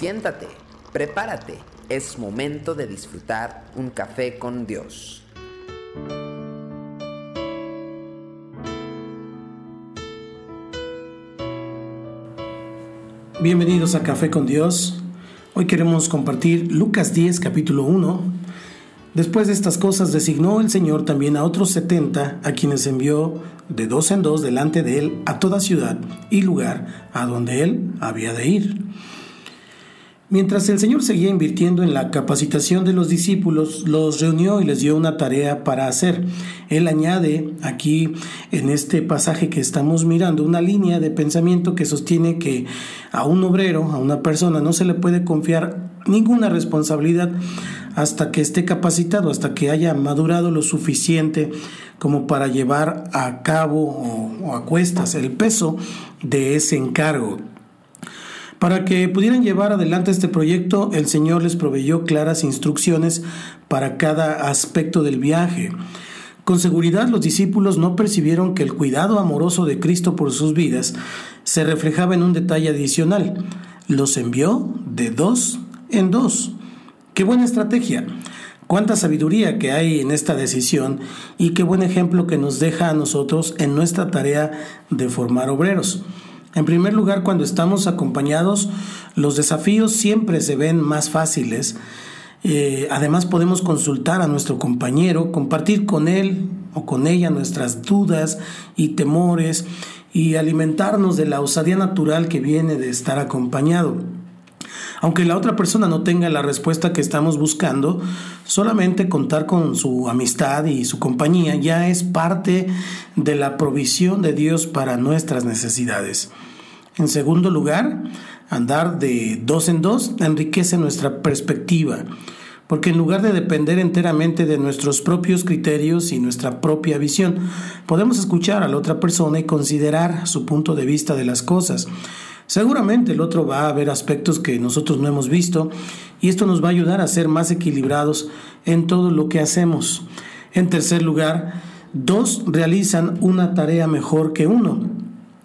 Siéntate, prepárate, es momento de disfrutar un café con Dios. Bienvenidos a Café con Dios. Hoy queremos compartir Lucas 10, capítulo 1. Después de estas cosas designó el Señor también a otros setenta, a quienes envió de dos en dos delante de él a toda ciudad y lugar a donde él había de ir. Mientras el Señor seguía invirtiendo en la capacitación de los discípulos, los reunió y les dio una tarea para hacer. Él añade aquí en este pasaje que estamos mirando una línea de pensamiento que sostiene que a un obrero, a una persona, no se le puede confiar ninguna responsabilidad hasta que esté capacitado, hasta que haya madurado lo suficiente como para llevar a cabo o, a cuestas el peso de ese encargo. Para que pudieran llevar adelante este proyecto, el Señor les proveyó claras instrucciones para cada aspecto del viaje. Con seguridad los discípulos no percibieron que el cuidado amoroso de Cristo por sus vidas se reflejaba en un detalle adicional. Los envió de dos en dos. Qué buena estrategia. Cuánta sabiduría que hay en esta decisión y qué buen ejemplo que nos deja a nosotros en nuestra tarea de formar obreros. En primer lugar, cuando estamos acompañados, los desafíos siempre se ven más fáciles. Eh, además, podemos consultar a nuestro compañero, compartir con él o con ella nuestras dudas y temores y alimentarnos de la osadía natural que viene de estar acompañado. Aunque la otra persona no tenga la respuesta que estamos buscando, solamente contar con su amistad y su compañía ya es parte de la provisión de Dios para nuestras necesidades. En segundo lugar, andar de dos en dos enriquece nuestra perspectiva, porque en lugar de depender enteramente de nuestros propios criterios y nuestra propia visión, podemos escuchar a la otra persona y considerar su punto de vista de las cosas. Seguramente el otro va a ver aspectos que nosotros no hemos visto y esto nos va a ayudar a ser más equilibrados en todo lo que hacemos. En tercer lugar, dos realizan una tarea mejor que uno.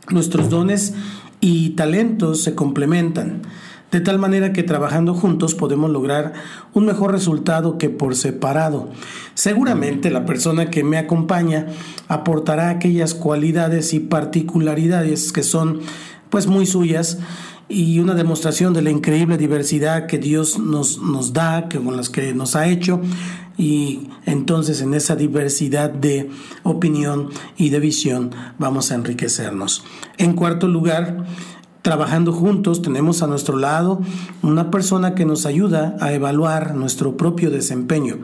Nuestros dones y talentos se complementan, de tal manera que trabajando juntos podemos lograr un mejor resultado que por separado. Seguramente la persona que me acompaña aportará aquellas cualidades y particularidades que son pues muy suyas y una demostración de la increíble diversidad que Dios nos, nos da, que con las que nos ha hecho, y entonces en esa diversidad de opinión y de visión vamos a enriquecernos. En cuarto lugar, trabajando juntos tenemos a nuestro lado una persona que nos ayuda a evaluar nuestro propio desempeño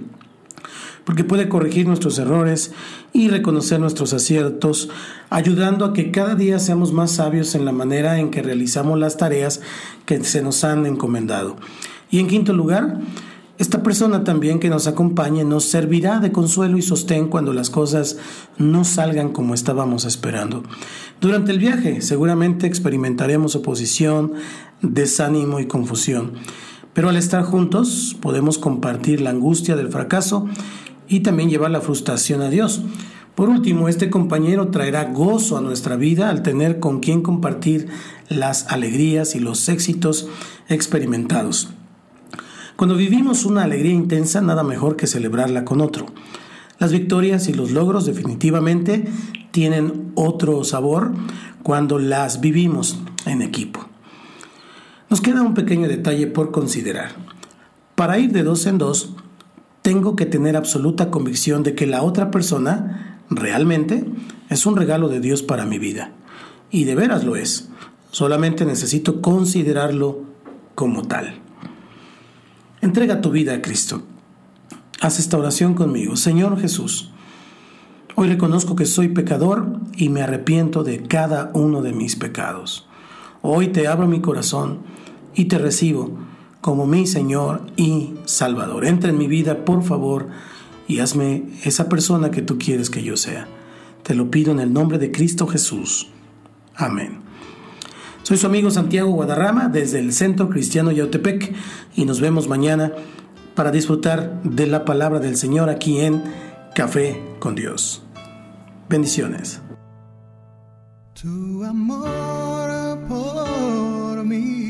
porque puede corregir nuestros errores y reconocer nuestros aciertos, ayudando a que cada día seamos más sabios en la manera en que realizamos las tareas que se nos han encomendado. Y en quinto lugar, esta persona también que nos acompañe nos servirá de consuelo y sostén cuando las cosas no salgan como estábamos esperando. Durante el viaje seguramente experimentaremos oposición, desánimo y confusión, pero al estar juntos podemos compartir la angustia del fracaso y también llevar la frustración a Dios. Por último, este compañero traerá gozo a nuestra vida al tener con quien compartir las alegrías y los éxitos experimentados. Cuando vivimos una alegría intensa, nada mejor que celebrarla con otro. Las victorias y los logros definitivamente tienen otro sabor cuando las vivimos en equipo. Nos queda un pequeño detalle por considerar. Para ir de dos en dos, tengo que tener absoluta convicción de que la otra persona realmente es un regalo de Dios para mi vida. Y de veras lo es. Solamente necesito considerarlo como tal. Entrega tu vida a Cristo. Haz esta oración conmigo. Señor Jesús, hoy reconozco que soy pecador y me arrepiento de cada uno de mis pecados. Hoy te abro mi corazón y te recibo como mi Señor y Salvador. Entra en mi vida, por favor, y hazme esa persona que tú quieres que yo sea. Te lo pido en el nombre de Cristo Jesús. Amén. Soy su amigo Santiago Guadarrama desde el Centro Cristiano Yautepec y nos vemos mañana para disfrutar de la palabra del Señor aquí en Café con Dios. Bendiciones. Tu amor por mí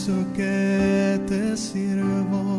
eso que te sirvo,